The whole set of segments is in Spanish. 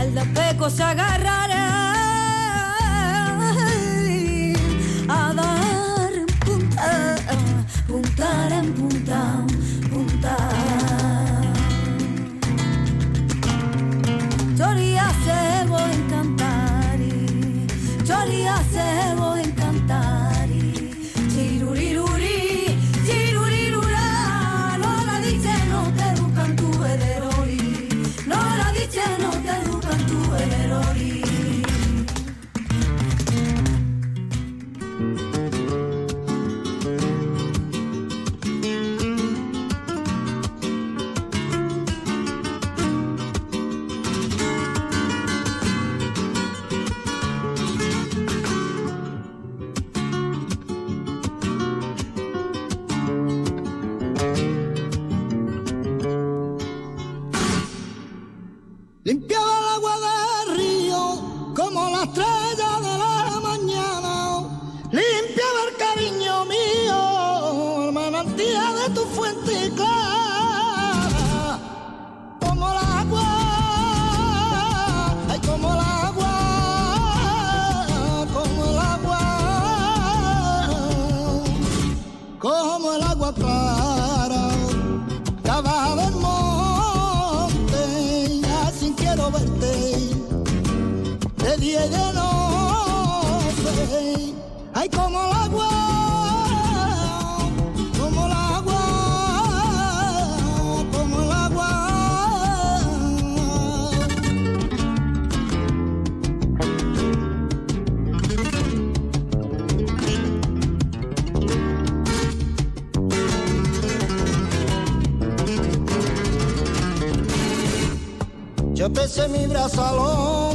al de peco se agarrará a dar punta, punta en punta. como el agua clara, ya del monte, así quiero verte, de día y de noche. se me abraça al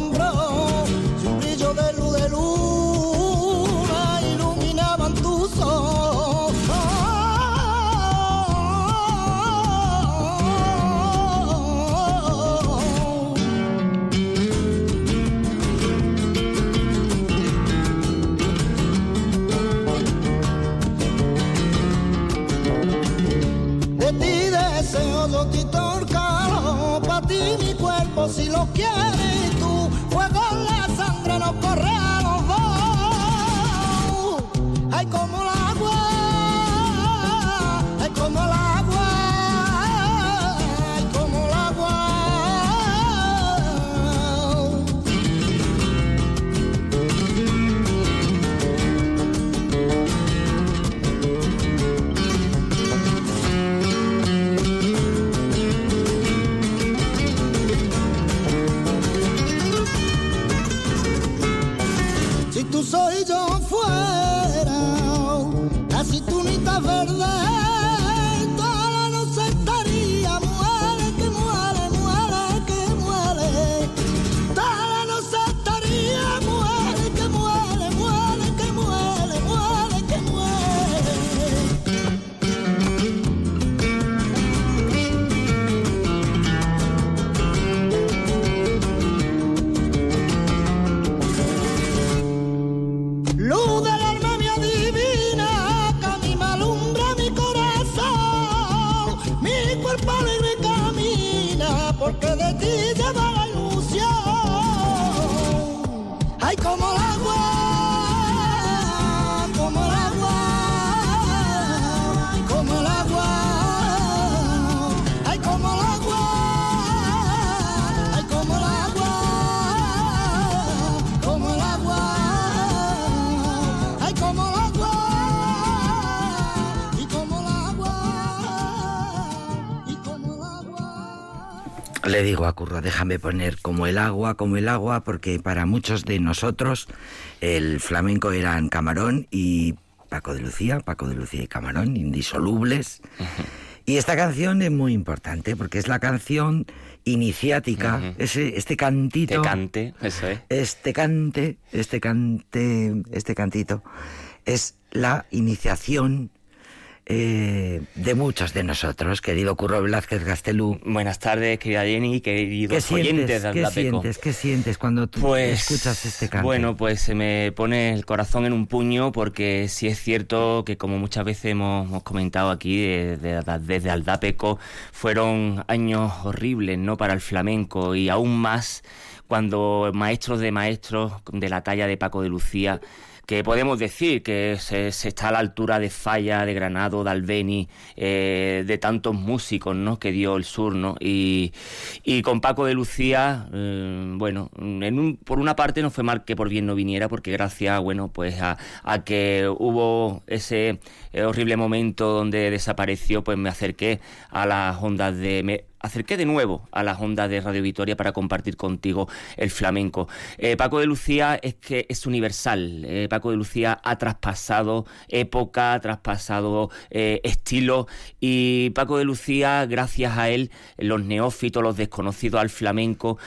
si lo quieres. Le digo a Curro, déjame poner como el agua, como el agua, porque para muchos de nosotros el flamenco eran Camarón y Paco de Lucía, Paco de Lucía y Camarón, indisolubles. Y esta canción es muy importante porque es la canción iniciática, uh este cantito. Este cante, eso es. Este cante, este cante, este cantito, es la iniciación eh, de muchos de nosotros, querido Curro Velázquez Gastelú. Buenas tardes, querida Jenny, queridos ¿Qué oyentes sientes, de ¿qué Aldapeco. sientes, ¿Qué sientes cuando tú Pues, escuchas este canto? Bueno, pues se me pone el corazón en un puño porque sí es cierto que como muchas veces hemos, hemos comentado aquí de- de- desde Aldapeco, fueron años horribles, ¿no? Para el flamenco y aún más cuando maestros de maestros de la talla de Paco de Lucía que podemos decir que se, está a la altura de Falla, de Granado, de Albeni, eh, de tantos músicos ¿no? que dio el sur, ¿no? Y, y con Paco de Lucía, eh, bueno, en un- por una parte no fue mal que por bien no viniera, porque gracias, bueno, pues a, a que hubo ese eh, horrible momento donde desapareció, pues me acerqué a las ondas de... acerqué de nuevo a las ondas de Radio Vitoria para compartir contigo el flamenco. Eh, Paco de Lucía es que es universal. Eh, Paco de Lucía ha traspasado época, ha traspasado eh, estilo y Paco de Lucía, gracias a él, los neófitos, los desconocidos al flamenco,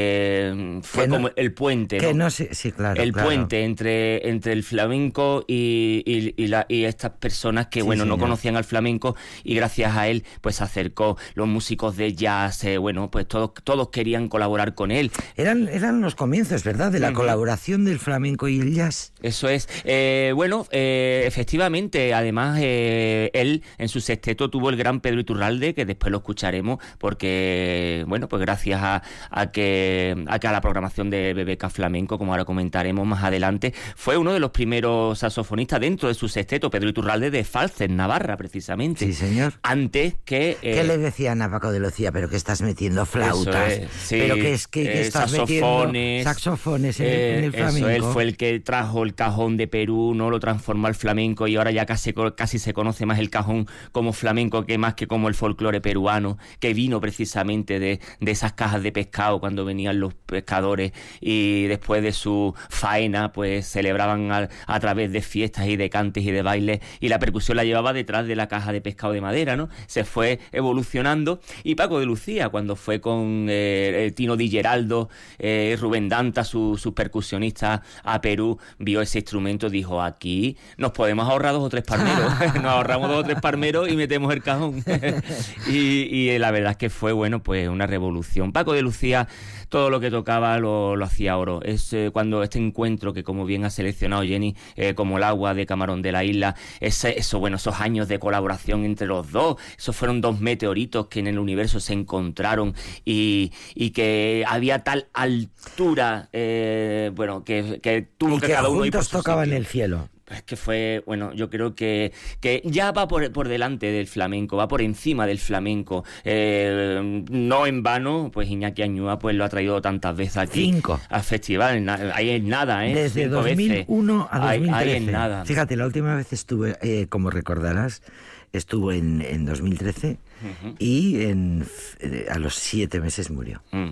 eh, fue Que no- como el puente. que ¿no? sí, claro. el claro. puente entre, entre el flamenco y, y- y la- y estas personas que Sí, bueno no conocían al flamenco y gracias a él pues se acercó los músicos de jazz eh, bueno pues todos todos querían colaborar con él Eran, eran los comienzos, ¿verdad? De la colaboración del flamenco y el jazz. Eso es. Eh, bueno, eh, efectivamente, además, eh, él en su sexteto tuvo el gran Pedro Iturralde, que después lo escucharemos, porque, bueno, pues gracias a, a que, a que a la programación de BBK Flamenco, como ahora comentaremos más adelante, fue uno de los primeros saxofonistas dentro de su sexteto, Pedro Iturralde de Falces, Navarra, precisamente. Sí, señor. Antes que... ¿Qué le decían a Paco de Pero que estás metiendo flautas. Eso es, sí, pero que es que, que eh, estás saxofones, metiendo saxofones en, el- en el eh, eso, él fue el que trajo el cajón de Perú, no lo transformó al flamenco y ahora ya casi, casi se conoce más el cajón como flamenco que más que como el folclore peruano, que vino precisamente de, de esas cajas de pescado cuando venían los pescadores y después de su faena pues celebraban a, través de fiestas y de cantes y de bailes y la percusión la llevaba detrás de la caja de pescado de madera, ¿no? Se fue evolucionando y Paco de Lucía cuando fue con eh, el Tino Di Geraldo, eh, Rubén Danta, su- sus percusionistas a Perú, vio ese instrumento, dijo aquí nos podemos ahorrar dos o tres parmeros, nos ahorramos dos o tres parmeros y metemos el cajón. y, y, eh, la verdad es que fue bueno pues una revolución. Paco de Lucía todo lo que tocaba lo, lo hacía oro. Es eh, cuando este encuentro que como bien ha seleccionado Jenny, eh, como el agua de Camarón de la Isla, ese, eso, bueno, esos años de colaboración entre los dos, esos fueron dos meteoritos que en el universo se encontraron y, y que había tal altura, eh, bueno, que, que tuvo y que, que cada uno su tocaban el cielo. Es que fue, bueno, yo creo que, que ya va por, por delante del flamenco, va por encima del flamenco. Eh, no en vano, pues Iñaki Añúa pues lo ha traído tantas veces aquí. Cinco. Al festival, ahí es nada, ¿eh? Desde Cinco veces. 2001 a Ahí- 2013. Ahí es nada. Fíjate, la última vez estuve, eh, como recordarás, estuvo en, en 2013 y en, eh, a los siete meses murió. Mm.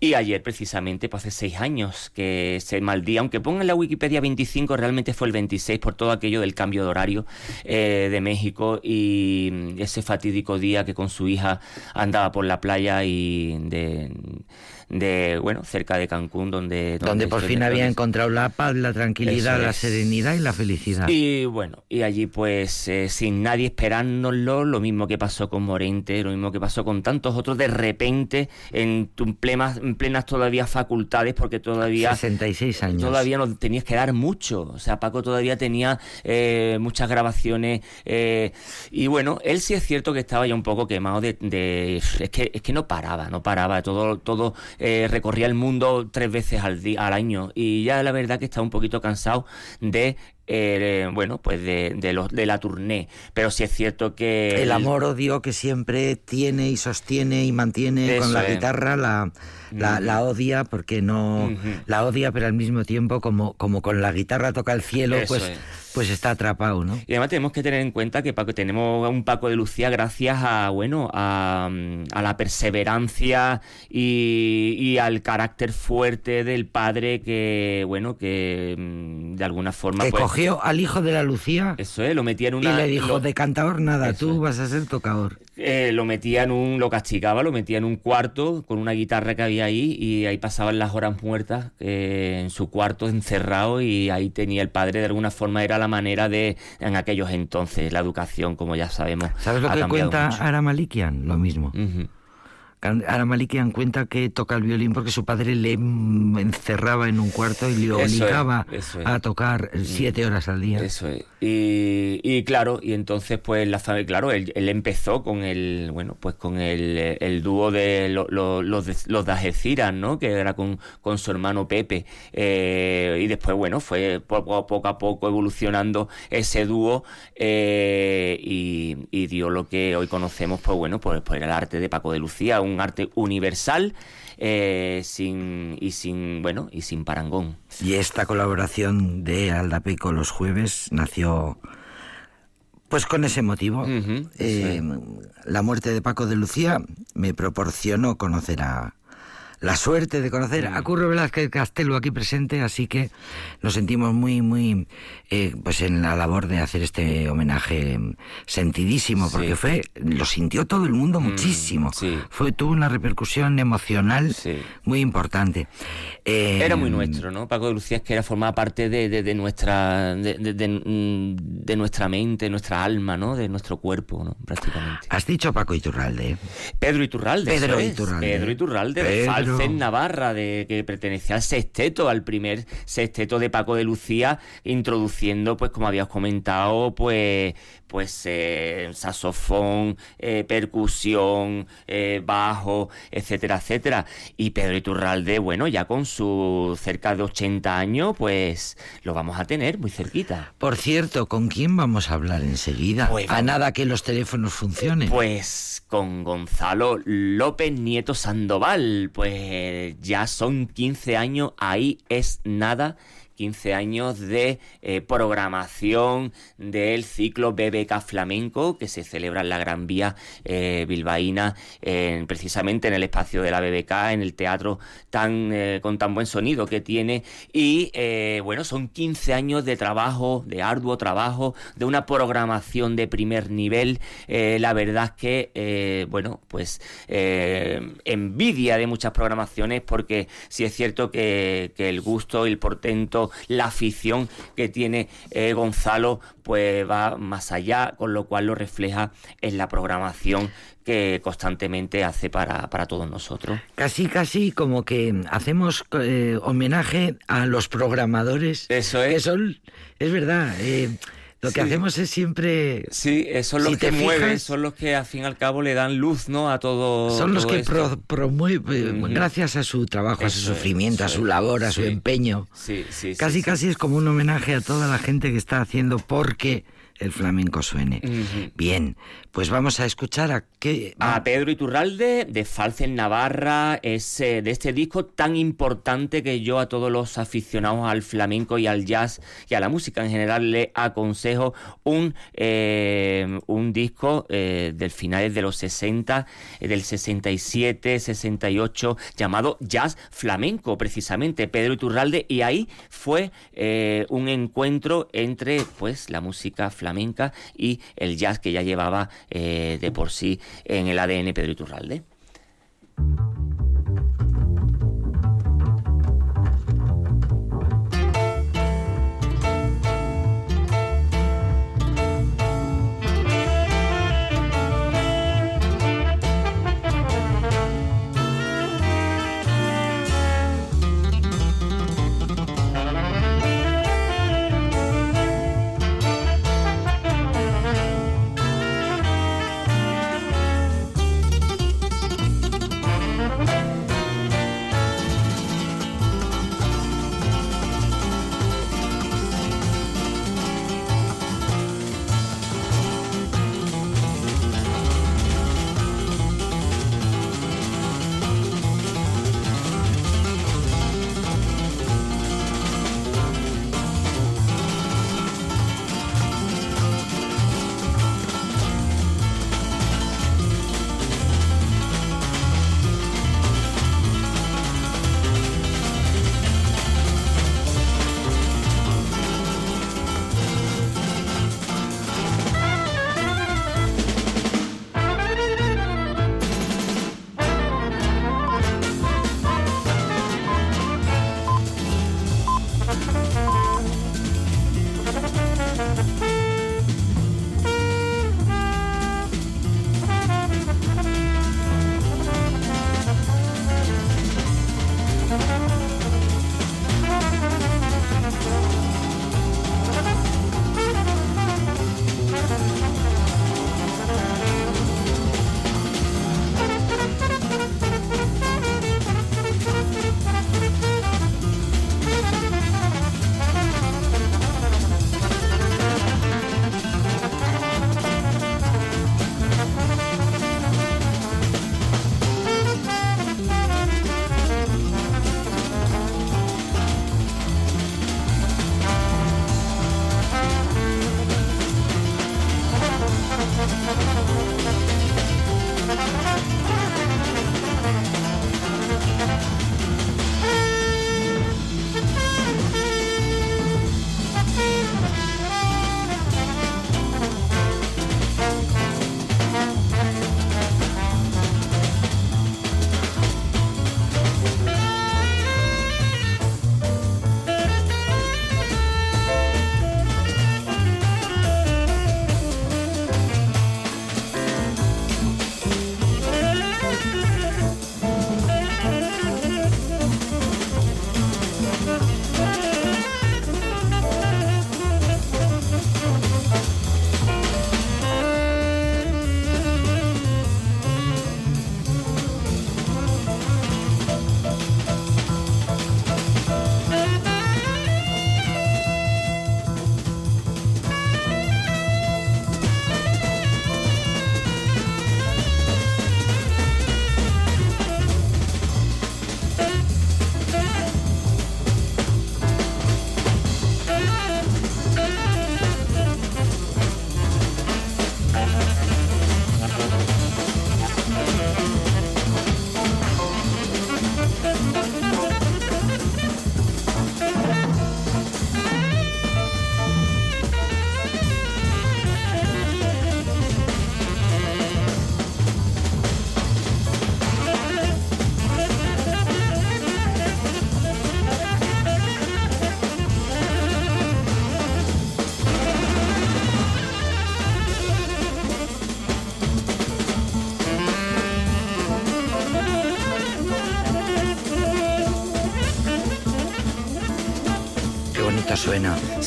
Y ayer, precisamente, pues hace seis años que se maldía, aunque ponga en la Wikipedia 25, realmente fue el 26 por todo aquello del cambio de horario eh, de México y mm, ese fatídico día que con su hija andaba por la playa y de, de bueno, cerca de Cancún, donde... Donde por fin había encontrado la paz, la tranquilidad, Eso la es. serenidad y la felicidad. Y bueno, y allí pues eh, sin nadie esperárnoslo, lo mismo que pasó con Morente, lo mismo que pasó con tantos otros, de repente, en, plenas, en plenas todavía facultades, porque todavía... 66 años. Todavía nos tenías que dar mucho. O sea, Paco todavía tenía eh, muchas grabaciones. eh, y bueno, él sí es cierto que estaba ya un poco quemado de. de- es, que, es que no paraba, no paraba. Todo, todo eh, recorría el mundo tres veces al, día, al año. Y ya la verdad que estaba un poquito cansado de. Eh, bueno, pues de, de, de la tournée. Pero sí es cierto que. El amor-odio que siempre tiene y sostiene y mantiene Eso con la es. guitarra la, la, la odia porque no la odia pero al mismo tiempo como, como con la guitarra toca el cielo Eso pues, es. pues está atrapado, ¿no? Y además tenemos que tener en cuenta que Paco, tenemos un Paco de Lucía gracias a bueno a, a la perseverancia y, y al carácter fuerte del padre que bueno que mm, de alguna forma... Que pues, cogió al hijo de la Lucía Eso es, lo metía en una... y le dijo, lo- de cantador nada, Eso tú es. vas a ser tocador. eh, lo metía en un, lo castigaba, lo metía en un cuarto con una guitarra que había ahí y ahí pasaban las horas muertas eh, en su cuarto encerrado y ahí tenía el padre de alguna forma era la manera de en aquellos entonces la educación como ya sabemos ¿Sabes lo ha que cuenta mucho. Ara Malikian? Lo mismo. Ujú. Ara Malikian cuenta que toca el violín porque su padre le mm, encerraba en un cuarto y le es, obligaba es. a tocar eh, siete horas al día. Eso es. Y, y claro, y entonces pues la familia, claro, él, él empezó con el, bueno, pues con el, el dúo de lo- lo- los de, los de Algeciras, ¿no? Que era con, con su hermano Pepe. Eh, y después, bueno, fue poco a poco a poco evolucionando ese dúo eh, y, y dio lo que hoy conocemos, pues bueno, por, por el arte de Paco de Lucía, un arte universal eh, sin, y sin, bueno, y sin parangón. Y esta colaboración de Aldapeco los jueves nació pues con ese motivo. Eh, la muerte de Paco de Lucía me proporcionó conocer a la suerte de conocer Mm. a Curro Velázquez Castelo aquí presente, así que nos sentimos muy, muy, eh, pues en la labor de hacer este homenaje sentidísimo, porque Sí. Mm, fue, lo sintió todo el mundo muchísimo. sí. Fue, tuvo una repercusión emocional Sí. muy importante. Eh, Era muy nuestro, ¿no? Paco de Lucía es que era formaba parte de, de- de nuestra de, de- mm, nuestra mente, nuestra alma, ¿no? De nuestro cuerpo, ¿no? Prácticamente. Has dicho Paco Iturralde. Pedro Iturralde. Pedro eso es. Iturralde. Pedro Iturralde, de Pedro. Falcén Navarra, de, que pertenecía al sexteto, al primer sexteto de Paco de Lucía, introduciendo, pues como habías comentado, pues pues eh, saxofón, eh, percusión, eh, bajo, etcétera, etcétera. Y Pedro Iturralde, bueno, ya con sus cerca de 80 años, pues lo vamos a tener muy cerquita. Por cierto, ¿con quién vamos a hablar enseguida? Pues a nada que los teléfonos funcionen. Pues con Gonzalo López Nieto Sandoval, pues ya son 15 años, ahí es nada. 15 años de eh, programación del ciclo BBK Flamenco que se celebra en la Gran Vía eh, bilbaína, en- precisamente en el espacio de la BBK, en el teatro tan eh, con tan buen sonido que tiene. Y eh, bueno, son 15 años de trabajo, de arduo trabajo, de una programación de primer nivel. Eh, la verdad es que, eh, bueno, pues eh, envidia de muchas programaciones porque sí es cierto que, que el gusto, el portento, la afición que tiene eh, Gonzalo, pues va más allá, con lo cual lo refleja en la programación que constantemente hace para, para todos nosotros. Casi, casi como que hacemos eh, homenaje a los programadores. Eso es. Que son, es verdad, eh, lo que Sí. hacemos es siempre... Sí, eh, son los Si que te mueven, fijas- son los que al fin y al cabo le dan luz, ¿no? A todo. Son los todo que pro- promueven, Ujú. gracias a su trabajo, a su es, sufrimiento, a su labor, a su empeño. Sí, sí, Casi, casi es como un homenaje a toda la gente que está haciendo porque el flamenco suene. Bien, pues vamos a escuchar a qué... A Pedro Iturralde de Falcen Navarra, es eh, de este disco tan importante que yo a todos los aficionados al flamenco y al jazz y a la música en general le aconsejo un, eh, un disco eh, del finales de los 60, eh, del 67, 68, llamado Jazz Flamenco, precisamente Pedro Iturralde, y ahí fue un encuentro entre pues la música flamenca y el jazz que ya llevaba eh, de por sí en el ADN Pedro Iturralde.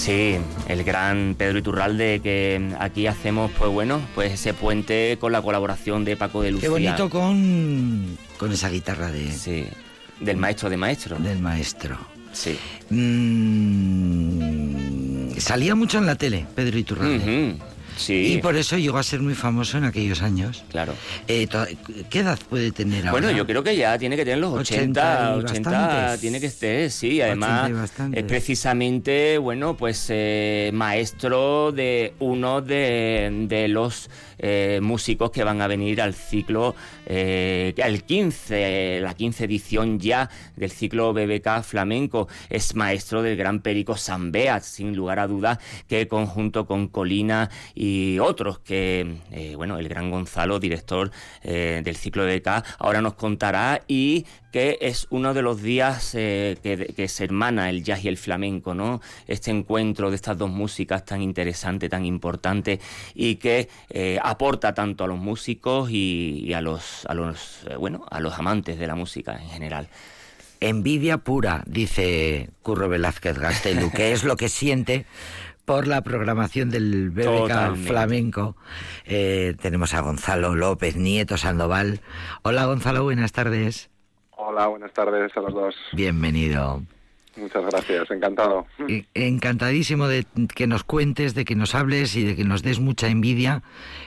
Sí, el gran Pedro Iturralde que aquí hacemos, pues bueno, pues ese puente con la colaboración de Paco de Lucía. Qué bonito con, con esa guitarra de, Sí, del maestro de maestro. del maestro. Sí. Mm, salía mucho en la tele, Pedro Iturralde. Sí, Y por eso llegó a ser muy famoso en aquellos años. claro. Eh, ¿Qué edad puede tener ahora? Bueno, yo creo que ya tiene que tener los 80, 80 y 80, bastantes. tiene que ser, sí, 80 además es precisamente, bueno, pues eh, maestro de uno de, de los eh, músicos que van a venir al ciclo, al 15, la 15 edición ya del ciclo BBK Flamenco, es maestro del gran Perico Sambeat, sin lugar a dudas, que conjunto con Colina y otros, que, eh, bueno, el gran Gonzalo, director eh, del ciclo BBK, ahora nos contará y que es uno de los días eh, que, que se hermana el jazz y el flamenco, ¿no? Este encuentro de estas dos músicas tan interesante, tan importante y que eh, aporta tanto a los músicos y, y a los, a los, bueno, a los amantes de la música en general. Envidia pura, dice Curro Velázquez Gastelu, que es lo que siente por la programación del BBK. Flamenco. Eh, tenemos a Gonzalo López Nieto Sandoval. Hola Gonzalo, buenas tardes. Hola, buenas tardes a los dos. Bienvenido. Muchas gracias, encantado. E- Encantadísimo de que nos cuentes, de que nos hables y de que nos des mucha envidia.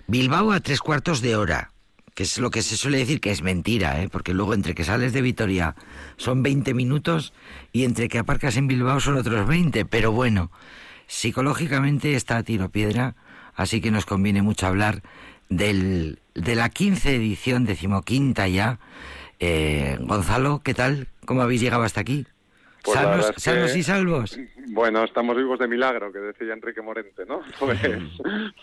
Bilbao a tres cuartos de hora, que es lo que se suele decir que es mentira, ¿eh? porque luego entre que sales de Vitoria son 20 minutos y entre que aparcas en Bilbao son otros 20, pero bueno, psicológicamente está a tiro piedra, así que nos conviene mucho hablar del, de la 15 edición, decimoquinta ya. Eh, Gonzalo, ¿qué tal? ¿Cómo habéis llegado hasta aquí? Pues la ¿Sanos, verdad es que- sanos y salvos? Bueno, estamos vivos de milagro, que decía Enrique Morente, ¿no? Pues,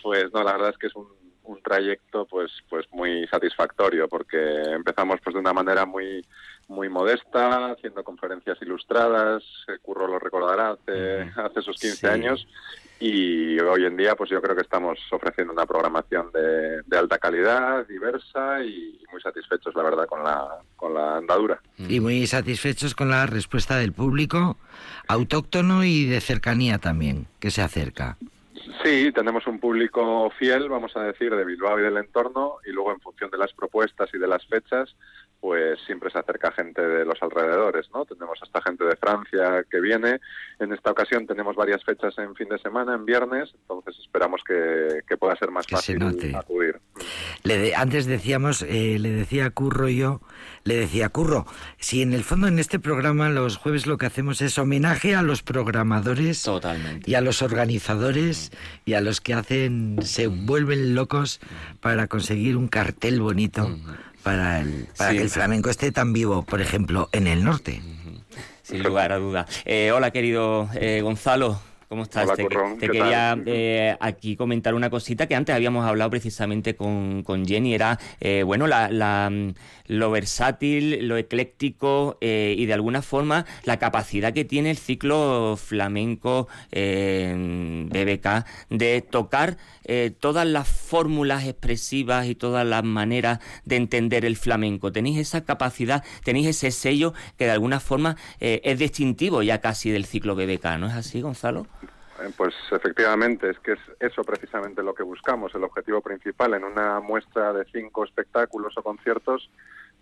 pues no, la verdad es que es un, un trayecto pues pues muy satisfactorio porque empezamos pues de una manera muy muy modesta, haciendo conferencias ilustradas, Curro lo recordará hace, hace esos 15 Sí. años y hoy en día pues yo creo que estamos ofreciendo una programación de, de alta calidad, diversa y muy satisfechos la verdad con la, con la andadura. y muy satisfechos con la respuesta del público autóctono y de cercanía también, que se acerca. Sí, tenemos un público fiel, vamos a decir, de Bilbao y del entorno, y luego en función de las propuestas y de las fechas, pues siempre se acerca gente de los alrededores, ¿no? Tenemos hasta gente de Francia que viene. En esta ocasión tenemos varias fechas en fin de semana, en viernes, entonces esperamos que, que pueda ser más Que se fácil note. acudir. Le de- antes decíamos, eh, le decía a Curro y yo, le decía Curro, si en el fondo en este programa los jueves lo que hacemos es homenaje a los programadores Totalmente. y a los organizadores y a los que hacen, se vuelven locos para conseguir un cartel bonito para, el, para Sí. que el flamenco esté tan vivo, por ejemplo, en el norte. Sin lugar a duda. Eh, hola, querido eh, Gonzalo. ¿Cómo estás? Hola, te Curro, te ¿qué quería eh, aquí comentar una cosita que antes habíamos hablado precisamente con, con Jenny. Era, eh, bueno, la, la, mm, lo versátil, lo ecléctico eh, y de alguna forma la capacidad que tiene el ciclo flamenco BBK de tocar todas las fórmulas expresivas y todas las maneras de entender el flamenco. Tenéis esa capacidad, tenéis ese sello que de alguna forma es distintivo ya casi del ciclo BBK, ¿no es así, Gonzalo? Eh, Pues efectivamente, es que es eso precisamente lo que buscamos. El objetivo principal en una muestra de cinco espectáculos o conciertos,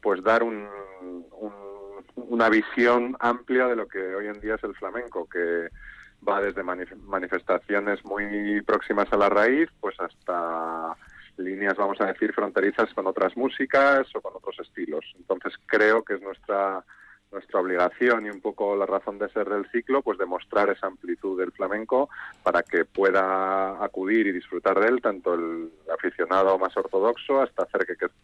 pues dar un, un- una visión amplia de lo que hoy en día es el flamenco, que va desde manif- manifestaciones muy próximas a la raíz, pues hasta líneas, vamos a decir, fronterizas con otras músicas o con otros estilos. Entonces creo que es nuestra nuestra obligación y un poco la razón de ser del ciclo, pues demostrar esa amplitud del flamenco para que pueda acudir y disfrutar de él tanto el aficionado más ortodoxo hasta,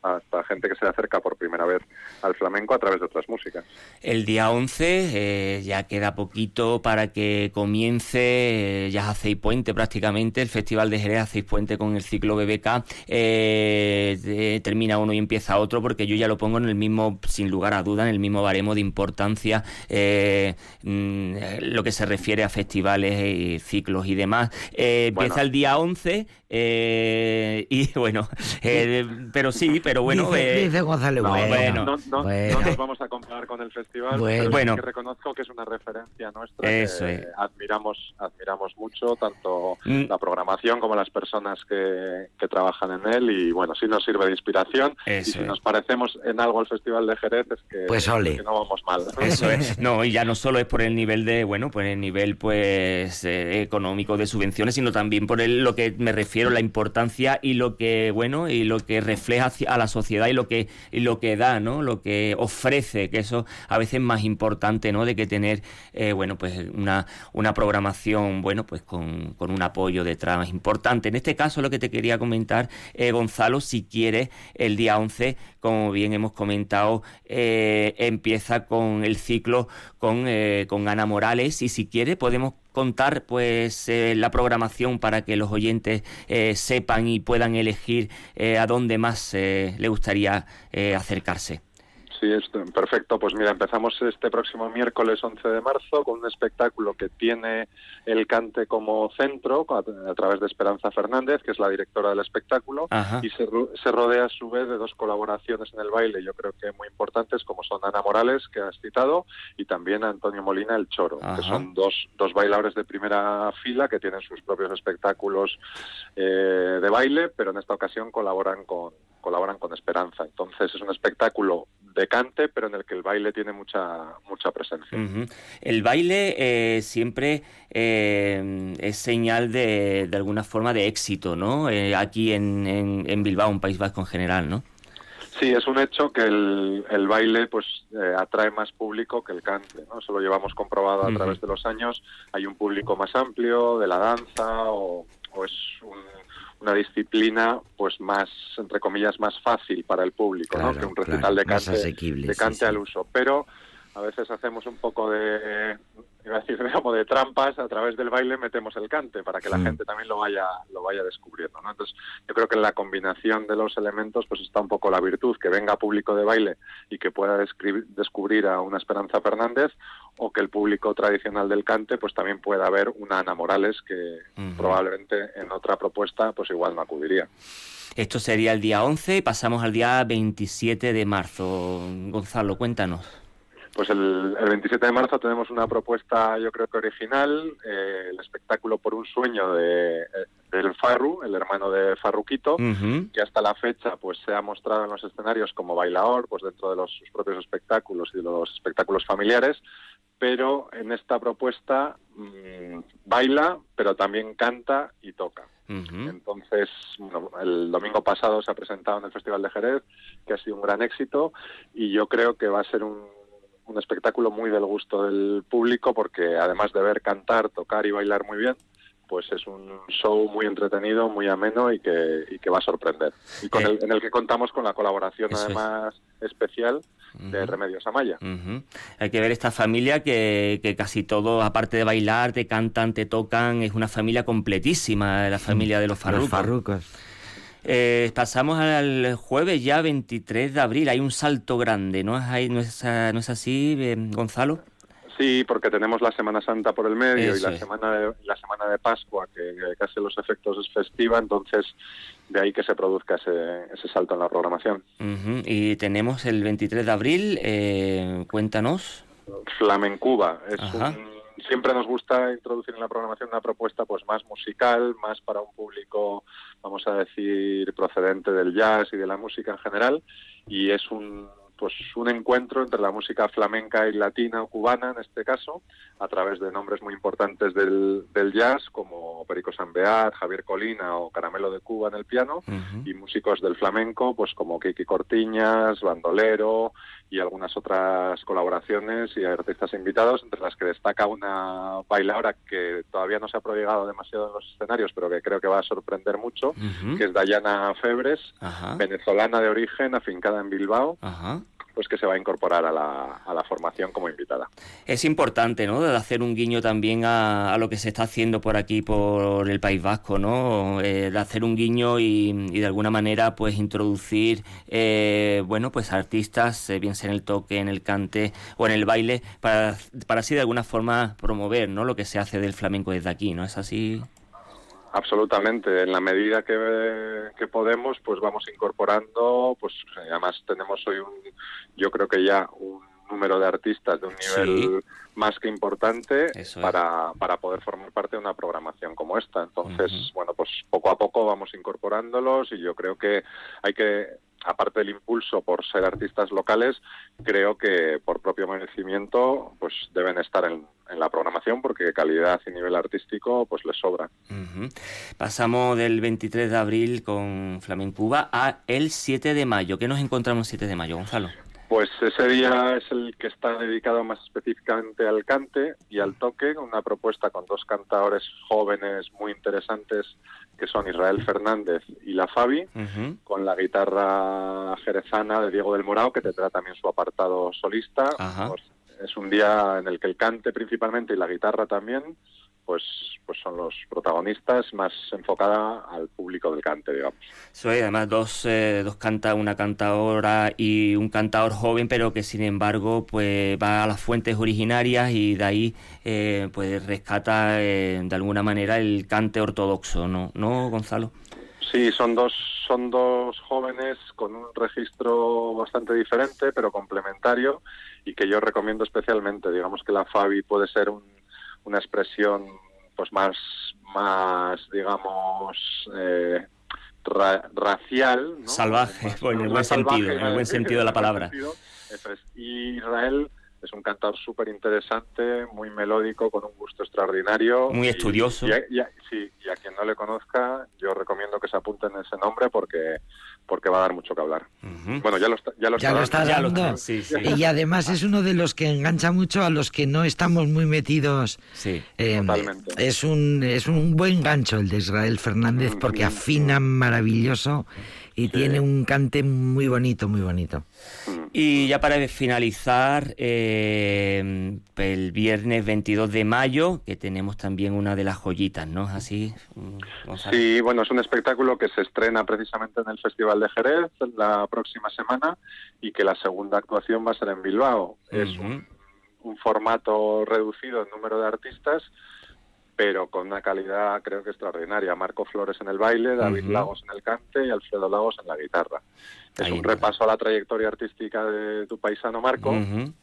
hasta gente que se acerca por primera vez al flamenco a través de otras músicas. El día 11 eh, ya queda poquito para que comience, eh, ya hacéis puente prácticamente, el Festival de Jerez hacéis puente con el ciclo BBK, eh, termina uno y empieza otro porque yo ya lo pongo en el mismo, sin lugar a duda, en el mismo baremo de importancia eh, mm, lo que se refiere a festivales y ciclos y demás. Eh, empieza el día 11 eh, y bueno, eh, pero sí, pero bueno. Dice, dice Gonzalo, No, bueno, no, no- bueno. no nos vamos a comparar con el festival, Bueno. pero que reconozco que es una referencia nuestra Eso que es. admiramos, admiramos mucho, tanto Mm. la programación como las personas que, que trabajan en él y bueno, sí nos sirve de inspiración Eso y si es. nos parecemos en algo al Festival de Jerez es que, Pues ole. que no vamos mal. Eso es. No, y ya no solo es por el nivel de, bueno, pues el nivel pues eh, económico de subvenciones, sino también por el, lo que me refiero, la importancia y lo que, bueno, y lo que refleja a la sociedad y lo que y lo que da, ¿no? Lo que ofrece, que eso a veces es más importante, ¿no? De que tener, eh, bueno, pues una, una programación, bueno, pues con, con un apoyo detrás importante. En este caso, lo que te quería comentar, eh, Gonzalo, si quieres, el día 11, como bien hemos comentado, eh, empieza con el ciclo con, con Ana Morales y si quiere podemos contar pues eh, la programación para que los oyentes eh, sepan y puedan elegir eh, a dónde más eh, le gustaría acercarse. Sí, esto, perfecto. Pues mira, empezamos este próximo miércoles 11 de marzo con un espectáculo que tiene el cante como centro a, a través de Esperanza Fernández, que es la directora del espectáculo, Ajá. y se, se rodea a su vez de dos colaboraciones en el baile, yo creo que muy importantes, como son Ana Morales, que has citado, y también Antonio Molina, el Choro, Ajá. que son dos, dos bailadores de primera fila que tienen sus propios espectáculos eh, de baile, pero en esta ocasión colaboran con, colaboran con Esperanza. Entonces es un espectáculo de cante, pero en el que el baile tiene mucha, mucha presencia. El baile eh, siempre eh, es señal de, de alguna forma de éxito, ¿no? Eh, aquí en, en, en Bilbao, un País Vasco en general, ¿no? Sí, es un hecho que el, el baile pues eh, atrae más público que el cante, ¿no? Eso lo llevamos comprobado a través de los años. Hay un público más amplio de la danza o, o es un- una disciplina pues más, entre comillas, más fácil para el público, ¿no? Que un recital claro, de cante, de cante sí. al uso. Pero a veces hacemos un poco de, iba a decir, como de trampas, a través del baile metemos el cante para que la Mm. gente también lo vaya, lo vaya descubriendo, ¿no? Entonces, yo creo que en la combinación de los elementos pues está un poco la virtud, que venga público de baile y que pueda descubrir a una Esperanza Fernández o que el público tradicional del cante pues también pueda ver una Ana Morales que Ujú. probablemente en otra propuesta pues igual no acudiría. Esto sería el día 11 y pasamos al día 27 de marzo. Gonzalo, cuéntanos. Pues el, el 27 de marzo tenemos una propuesta, yo creo que original, eh, el espectáculo Por un sueño de, eh, del Farru, el hermano de Farruquito, que hasta la fecha pues se ha mostrado en los escenarios como bailador, pues dentro de los, sus propios espectáculos y de los espectáculos familiares, pero en esta propuesta mm, baila, pero también canta y toca. Entonces, bueno, el domingo pasado se ha presentado en el Festival de Jerez, que ha sido un gran éxito, y yo creo que va a ser un, un espectáculo muy del gusto del público, porque además de ver cantar, tocar y bailar muy bien, pues es un show muy entretenido, muy ameno y que, y que va a sorprender. Y con Eh. el, en el que contamos con la colaboración es. además especial de. Remedios Amaya. Hay que ver esta familia que, que casi todo, aparte de bailar, te cantan, te tocan, es una familia completísima, la familia de los Los Farrucos. Eh, pasamos al jueves ya 23 de abril, hay un salto grande, ¿no es, no es, no es así, eh, Gonzalo? Sí, porque tenemos la Semana Santa por el medio Eso y la semana de, la semana de Pascua, que, que casi los efectos es festiva, entonces de ahí que se produzca ese, ese salto en la programación. Y tenemos el 23 de abril, eh, cuéntanos. Flamencuba es Ajá. un- siempre nos gusta introducir en la programación una propuesta pues más musical, más para un público, vamos a decir, procedente del jazz y de la música en general, y es un pues un encuentro entre la música flamenca y latina o cubana en este caso, a través de nombres muy importantes del, del jazz como Perico Sambeat, Javier Colina o Caramelo de Cuba en el piano, y músicos del flamenco, pues como Kiki Cortiñas, Bandolero y algunas otras colaboraciones y artistas invitados, entre las que destaca una bailadora que todavía no se ha prodigado demasiado en los escenarios, pero que creo que va a sorprender mucho, que es Dayana Febres, Ajá. venezolana de origen, afincada en Bilbao, Ajá. Pues que se va a incorporar a la, a la formación como invitada. Es importante, ¿no? De hacer un guiño también a, a, lo que se está haciendo por aquí, por el País Vasco, ¿no? Eh, de hacer un guiño y, y, de alguna manera, pues introducir, eh, bueno, pues artistas, eh, bien sea en el toque, en el cante o en el baile, para, para así de alguna forma promover, ¿no? Lo que se hace del flamenco desde aquí, ¿no? ¿Es así? Absolutamente, en la medida que, que, podemos, pues vamos incorporando, pues además tenemos hoy un, yo creo que ya un número de artistas de un nivel sí. más que importante para, para poder formar parte de una programación como esta. Entonces, uh -huh. bueno, pues poco a poco vamos incorporándolos y yo creo que hay que aparte del impulso por ser artistas locales, creo que por propio merecimiento pues deben estar en, en la programación porque calidad y nivel artístico pues les sobra. Uh -huh. Pasamos del 23 de abril con Flamencuba a el 7 de mayo. ¿Qué nos encontramos el 7 de mayo, Gonzalo? Pues ese día es el que está dedicado más específicamente al cante y al toque, una propuesta con dos cantadores jóvenes muy interesantes que son Israel Fernández y La Fabi, uh -huh. con la guitarra jerezana de Diego del Morao, que tendrá también su apartado solista. Pues es un día en el que el cante principalmente y la guitarra también pues pues son los protagonistas más enfocada al público del cante digamos. Soy además dos eh, dos canta una cantadora y un cantador joven pero que sin embargo pues va a las fuentes originarias y de ahí eh, pues rescata eh, de alguna manera el cante ortodoxo no no Gonzalo Sí, son dos, son dos jóvenes con un registro bastante diferente, pero complementario, y que yo recomiendo especialmente. Digamos que la Fabi puede ser un, una expresión pues más, más digamos, eh, ra racial. ¿no? Salvaje, más, pues, en el buen salvaje, sentido, en el buen sentido de la palabra. Y Israel es un cantador súper interesante, muy melódico, con un gusto extraordinario. Muy estudioso. Y, y, y, sí, y a quien no le conozca, yo recomiendo que se apunten ese nombre porque porque va a dar mucho que hablar. Uh -huh. Bueno, ya lo está, ya lo ya está, lo está dando. Ya lo, sí, sí. Y además es uno de los que engancha mucho a los que no estamos muy metidos. Sí, eh, totalmente. Es un, es un buen gancho el de Israel Fernández porque afina maravilloso y sí. tiene un cante muy bonito, muy bonito. Y ya para finalizar, eh, el viernes 22 de mayo, que tenemos también una de las joyitas, ¿no? Así. Gonzalo. Sí, bueno, es un espectáculo que se estrena precisamente en el Festival de Jerez la próxima semana y que la segunda actuación va a ser en Bilbao. Uh -huh. Es un, un formato reducido en número de artistas pero con una calidad creo que extraordinaria. Marco Flores en el baile, David uh -huh. Lagos en el cante y Alfredo Lagos en la guitarra. Es Ahí un repaso a la trayectoria artística de tu paisano Marco, uh -huh.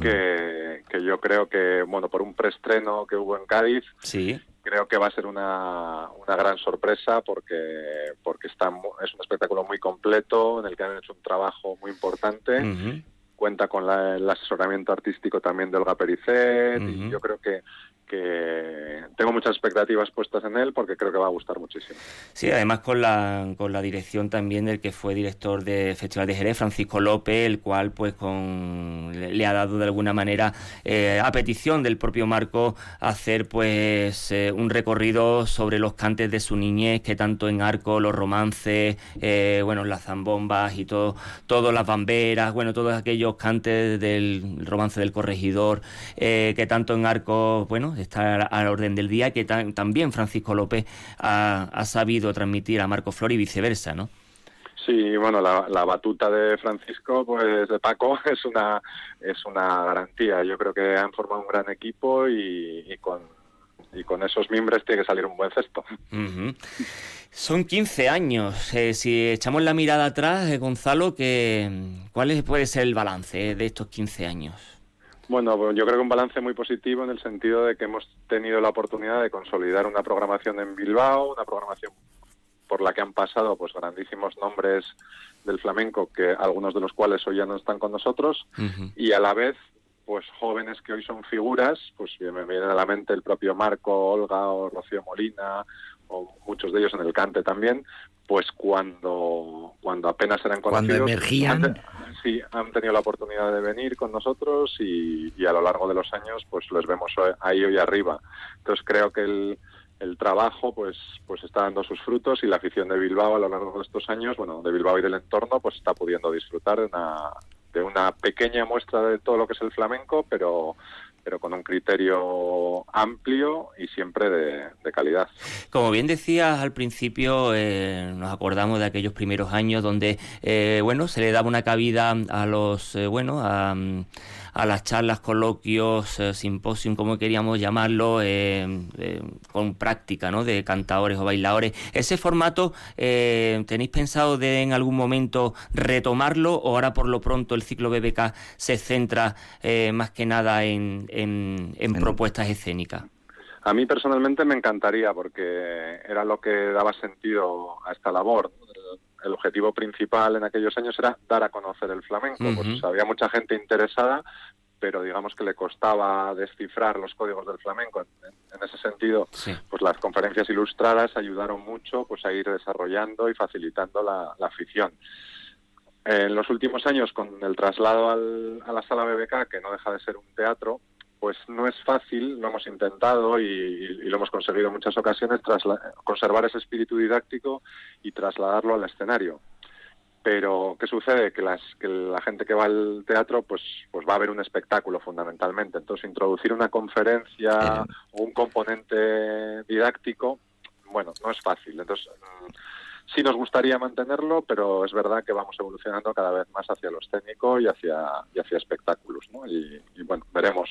que, que, yo creo que, bueno, por un preestreno que hubo en Cádiz, sí. creo que va a ser una, una gran sorpresa porque, porque está, es un espectáculo muy completo en el que han hecho un trabajo muy importante. Uh -huh. Cuenta con la, el asesoramiento artístico también de Olga Pericet y yo creo que que tengo muchas expectativas puestas en él porque creo que va a gustar muchísimo. Sí, además con la, con la dirección también del que fue director del Festival de Jerez, Francisco López, el cual pues con le ha dado de alguna manera eh, a petición del propio Marco hacer pues eh, un recorrido sobre los cantes de su niñez que tanto en arco, los romances, eh, bueno, las zambombas y todo, todas las bamberas, bueno, todos aquellos cantes del romance del corregidor eh, que tanto en arco, bueno, está a la orden del día, que tan, también Francisco López ha, ha, sabido transmitir a Marco Flor y viceversa, ¿no? Sí, bueno, la, la, batuta de Francisco, pues de Paco, es una, es una garantía. Yo creo que han formado un gran equipo y, y con, y con esos mimbres tiene que salir un buen cesto. Uh -huh. Son 15 años. Eh, si echamos la mirada atrás, eh, Gonzalo, que, ¿cuál puede ser el balance eh, de estos 15 años? Bueno, yo creo que un balance muy positivo en el sentido de que hemos tenido la oportunidad de consolidar una programación en Bilbao, una programación por la que han pasado pues grandísimos nombres del flamenco, que algunos de los cuales hoy ya no están con nosotros, uh -huh. y a la vez pues jóvenes que hoy son figuras, pues me viene a la mente el propio Marco, Olga o Rocío Molina, o muchos de ellos en el cante también, pues cuando cuando apenas eran conocidos, cuando emergían, han, sí, han tenido la oportunidad de venir con nosotros y, y, a lo largo de los años pues les vemos ahí hoy arriba. Entonces creo que el, el trabajo pues pues está dando sus frutos y la afición de Bilbao a lo largo de estos años, bueno, de Bilbao y del entorno, pues está pudiendo disfrutar de una de una pequeña muestra de todo lo que es el flamenco, pero pero con un criterio amplio y siempre de, calidad. Como bien decías al principio, eh, nos acordamos de aquellos primeros años donde, eh, bueno, se le daba una cabida a los, eh, bueno, a a las charlas, coloquios, eh, simposium, como queríamos llamarlo, eh, eh, con práctica ¿no? de cantadores o bailadores. ¿Ese formato tenéis pensado de en algún momento retomarlo o ahora por lo pronto el ciclo BBK se centra más que nada en, en propuestas escénicas? A mí personalmente me encantaría porque era lo que daba sentido a esta labor el objetivo principal en aquellos años era dar a conocer el flamenco. Pues había mucha gente interesada, pero digamos que le costaba descifrar los códigos del flamenco. En, ese sentido, pues las conferencias ilustradas ayudaron mucho pues a ir desarrollando y facilitando la, afición. En los últimos años, con el traslado a la sala BBK, que no deja de ser un teatro, pues no es fácil, lo hemos intentado y, lo hemos conseguido en muchas ocasiones, conservar ese espíritu didáctico y trasladarlo al escenario. Pero, ¿qué sucede? Que, las, que la gente que va al teatro, pues, pues va a ver un espectáculo fundamentalmente. Entonces, introducir una conferencia o un componente didáctico, bueno, no es fácil. Entonces, mm, sí nos gustaría mantenerlo, pero es verdad que vamos evolucionando cada vez más hacia lo escénico y hacia, y hacia espectáculos, ¿no? y bueno, veremos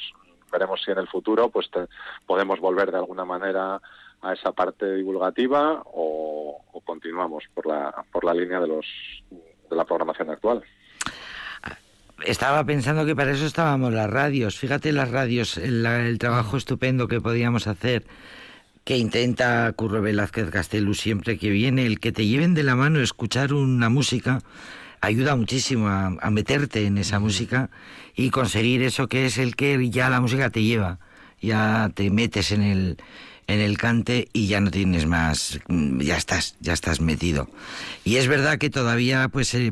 veremos si en el futuro pues podemos volver de alguna manera a esa parte divulgativa o, continuamos por la por la línea de los de la programación actual. Estaba pensando que para eso estábamos las radios. Fíjate las radios, el, trabajo estupendo que podíamos hacer que intenta Curro Velázquez Castelu siempre que viene, el que te lleven de la mano escuchar una música ayuda muchísimo a, meterte en esa música y conseguir eso que es el que ya la música te lleva, ya te metes en el en el cante y ya no tienes más, ya estás, ya estás metido. Y es verdad que todavía pues eh,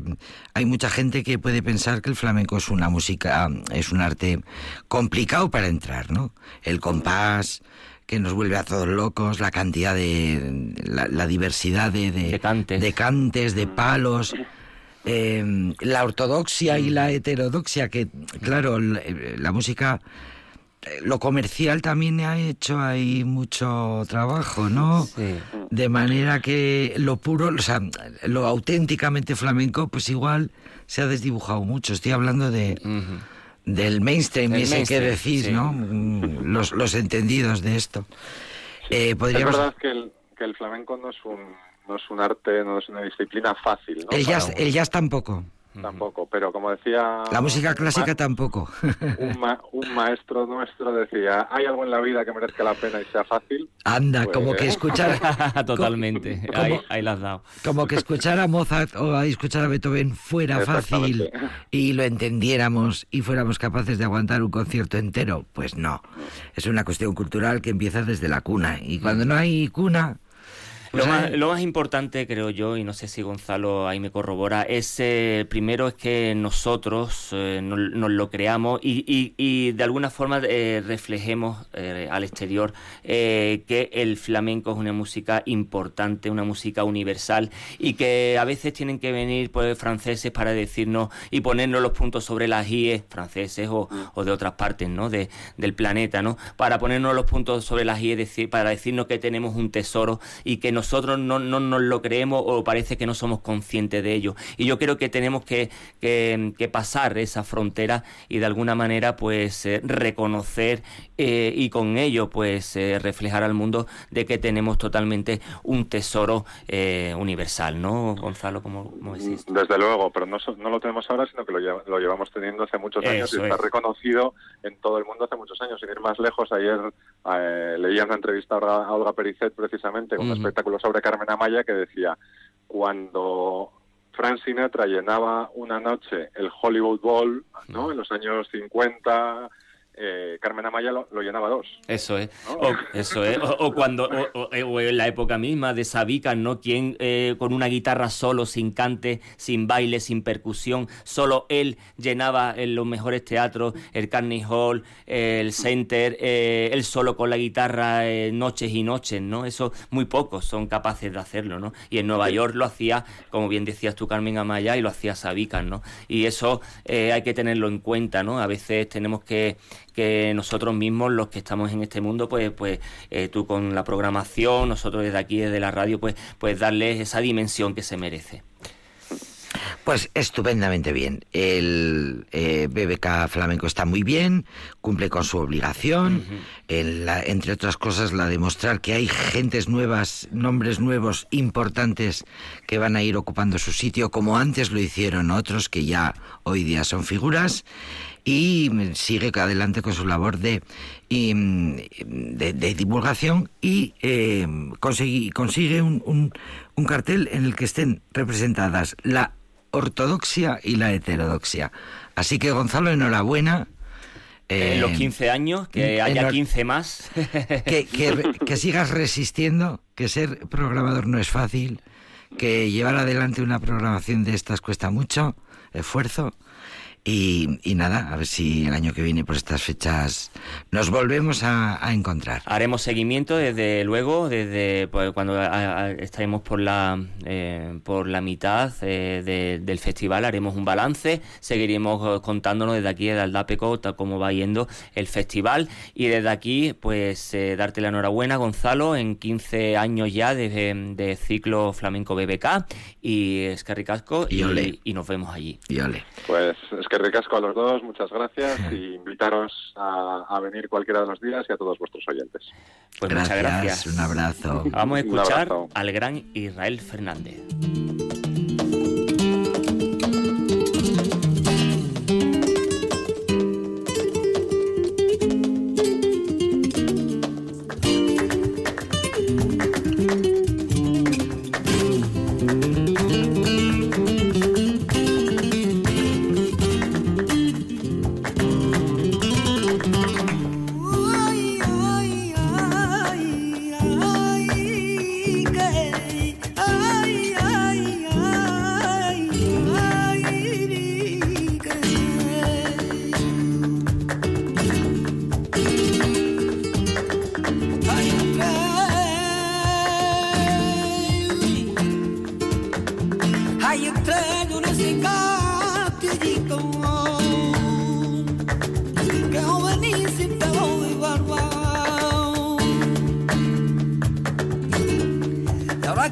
hay mucha gente que puede pensar que el flamenco es una música, es un arte complicado para entrar, ¿no? El compás, que nos vuelve a todos locos, la cantidad de, la, diversidad de, de, cantes. de cantes, de palos. Em, la ortodoxia y la heterodoxia, que claro, la, música, eh, lo comercial también ha hecho ahí mucho trabajo, ¿no? De manera que lo puro, o sea, lo auténticamente flamenco, pues igual se ha desdibujado mucho. Estoy hablando de... Del mainstream, ese que decís, ¿no? Mm, los, los entendidos de esto. Eh, podríamos... Es verdad que el, que el flamenco no es un no es un arte, no es una disciplina fácil. ¿no? El, jazz, el jazz tampoco. Tampoco, pero como decía... La música clásica tampoco. Un, maestro nuestro decía, ¿hay algo en la vida que merezca la pena y sea fácil? Anda, como que pues, escuchar... Totalmente, ahí, ahí las has dado. Como que escuchar a Mozart o a escuchar a Beethoven fuera fácil y lo entendiéramos y fuéramos capaces de aguantar un concierto entero. Pues no, es una cuestión cultural que empieza desde la cuna y cuando no hay cuna pues lo, más, importante, creo yo, y no sé si Gonzalo ahí me corrobora, es eh, primero es que nosotros eh, nos, lo creamos y, de alguna forma eh, reflejemos al exterior que el flamenco es una música importante, una música universal y que a veces tienen que venir pues, franceses para decirnos y ponernos los puntos sobre las IE, franceses o, de otras partes ¿no? de, del planeta, ¿no? para ponernos los puntos sobre las IE, decir, para decirnos que tenemos un tesoro y que nos nosotros no, no nos lo creemos o parece que no somos conscientes de ello. Y yo creo que tenemos que, que, pasar esa frontera y de alguna manera pues eh, reconocer eh, y con ello pues eh, reflejar al mundo de que tenemos totalmente un tesoro universal, ¿no, Gonzalo? como decís? Desde luego, pero no, no lo tenemos ahora, sino que lo, llevamos teniendo hace muchos años y está reconocido en todo el mundo hace muchos años. Sin ir más lejos, ayer leía una entrevista a Olga Pericet precisamente un espectáculo sobre Carmen Amaya que decía, cuando Frank Sinatra llenaba una noche el Hollywood Bowl, ¿no? En los años 50 eh, Carmen Amaya lo, lo llenaba dos. Eso es. ¿no? O, eso es. O, o cuando, o, o- o en la época misma de Sabica, ¿no? Quien eh, con una guitarra solo, sin cante, sin baile, sin percusión, solo él llenaba en los mejores teatros, el Carnegie Hall, eh, el Center, eh, él solo con la guitarra eh, noches y noches, ¿no? Eso muy pocos son capaces de hacerlo, ¿no? Y en Nueva York lo hacía, como bien decías tú, Carmen Amaya, y lo hacía Sabica, ¿no? Y eso eh, hay que tenerlo en cuenta, ¿no? A veces tenemos que que nosotros mismos, los que estamos en este mundo, pues, pues eh, tú con la programación, nosotros desde aquí, desde la radio, pues, pues darles esa dimensión que se merece. Pues estupendamente bien. El eh, BBK Flamenco está muy bien, cumple con su obligación, en la- entre otras cosas la de mostrar que hay gentes nuevas, nombres nuevos importantes que van a ir ocupando su sitio, como antes lo hicieron otros que ya hoy día son figuras, y mm, sigue adelante con su labor de, de, de divulgación y eh, consigue, consigue un, un- un cartel en el que estén representadas la ortodoxia y la heterodoxia. Así que Gonzalo, enhorabuena. en Eh, los 15 años, que haya enhor- 15 más. que, que sigas resistiendo, que ser programador no es fácil, que llevar adelante una programación de estas cuesta mucho, esfuerzo. Y, y nada, a ver si el año que viene por estas fechas nos volvemos a, a encontrar. Haremos seguimiento desde luego, desde pues, cuando a- a- estaremos por la eh, por la mitad eh, de- del festival, haremos un balance, seguiremos contándonos desde aquí, desde Aldapeco, tal cómo va yendo el festival. Y desde aquí, pues eh, darte la enhorabuena, Gonzalo, en 15 años ya de, de ciclo flamenco BBK y Escarricasco, Y ole. y nos vemos allí. Y ole. Pues es que ricasco a los dos, muchas gracias y invitaros a, a venir cualquiera de los días y a todos vuestros oyentes. Pues gracias, muchas gracias. un abrazo. Vamos a escuchar abrazo. al gran Israel Fernández.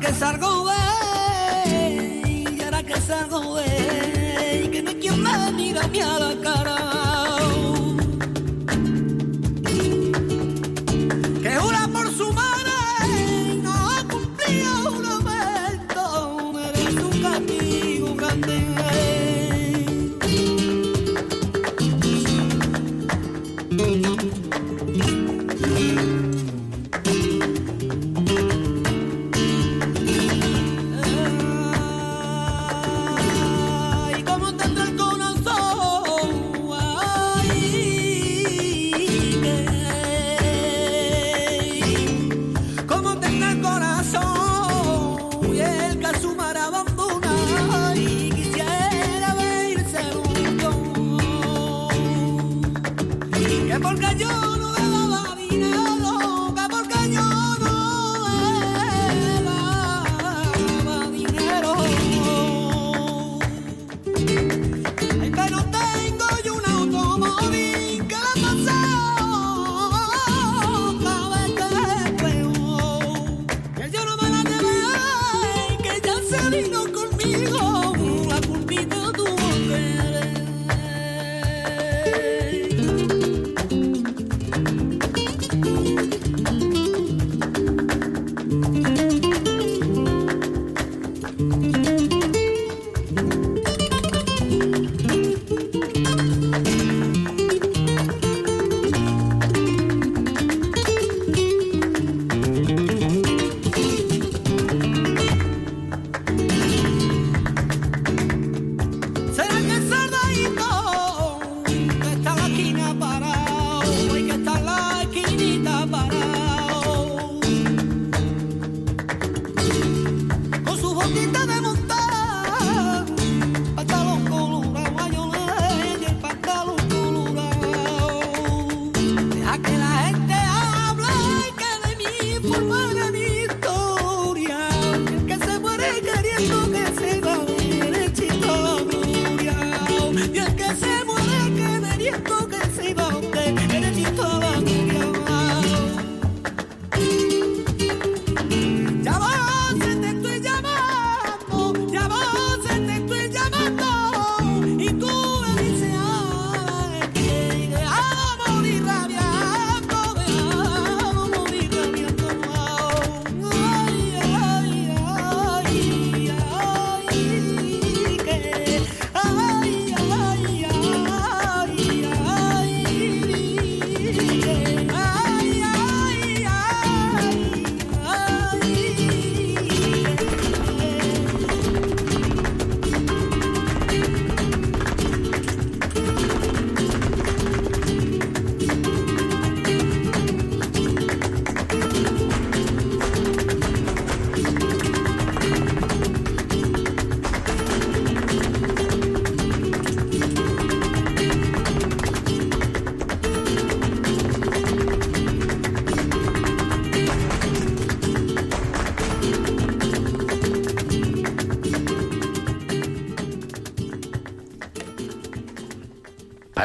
Que salgo ve, y ahora que salgo ve, que no hay quien me mira ni a la cara.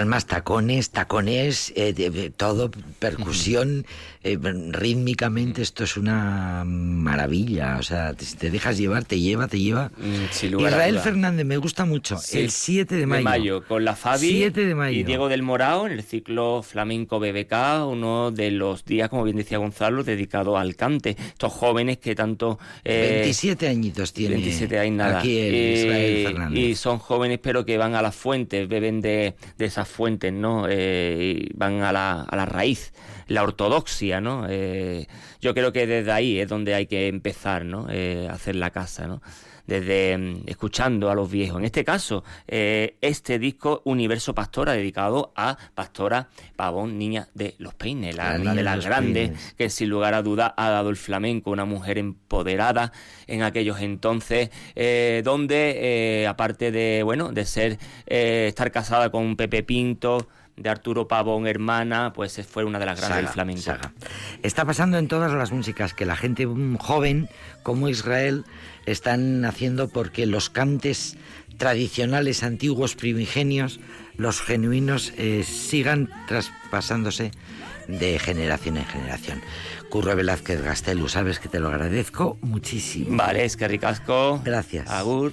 Palmas, tacones, tacones, eh, de todo, percusión, eh, rítmicamente, esto es una maravilla. O sea, te- si te dejas llevar, te lleva, te lleva. Mm, sin lugar Israel. Fernández, me gusta mucho. Sí, el 7 de mayo. con la Fabi 7 de mayo. y Diego del Morao en el ciclo Flamenco BBK, uno de los días, como bien decía Gonzalo, dedicado al cante. Estos jóvenes que tanto... eh, 27 añitos tiene. 27 hay nada. Aquí el y, Israel Fernández. y son jóvenes pero que van a las fuentes, beben de, de esas fuentes, ¿no? Eh, y van a la, a la raíz, la ortodoxia, ¿no? Eh, yo creo que desde ahí es donde hay que empezar, ¿no? Eh, a hacer la casa, ¿no? Desde mm, escuchando a los viejos. En este caso, eh, este disco Universo Pastora, dedicado a Pastora Pavón, niña de los peines, la, La de las grandes peines. que sin lugar a duda ha dado el flamenco, una mujer empoderada en aquellos entonces, donde aparte de bueno de ser estar casada con Pepe Pinto, de Arturo Pavón, hermana, pues fue una de las grandes del Saga, flamenco. saga. Está pasando en todas las músicas que la gente joven como Israel están haciendo porque los cantes tradicionales, antiguos, primigenios, los genuinos, eh, sigan traspasándose de generación en generación. Curro Velázquez Gastelu, sabes que te lo agradezco muchísimo. Vale, es que ricasco. Gracias. Agur.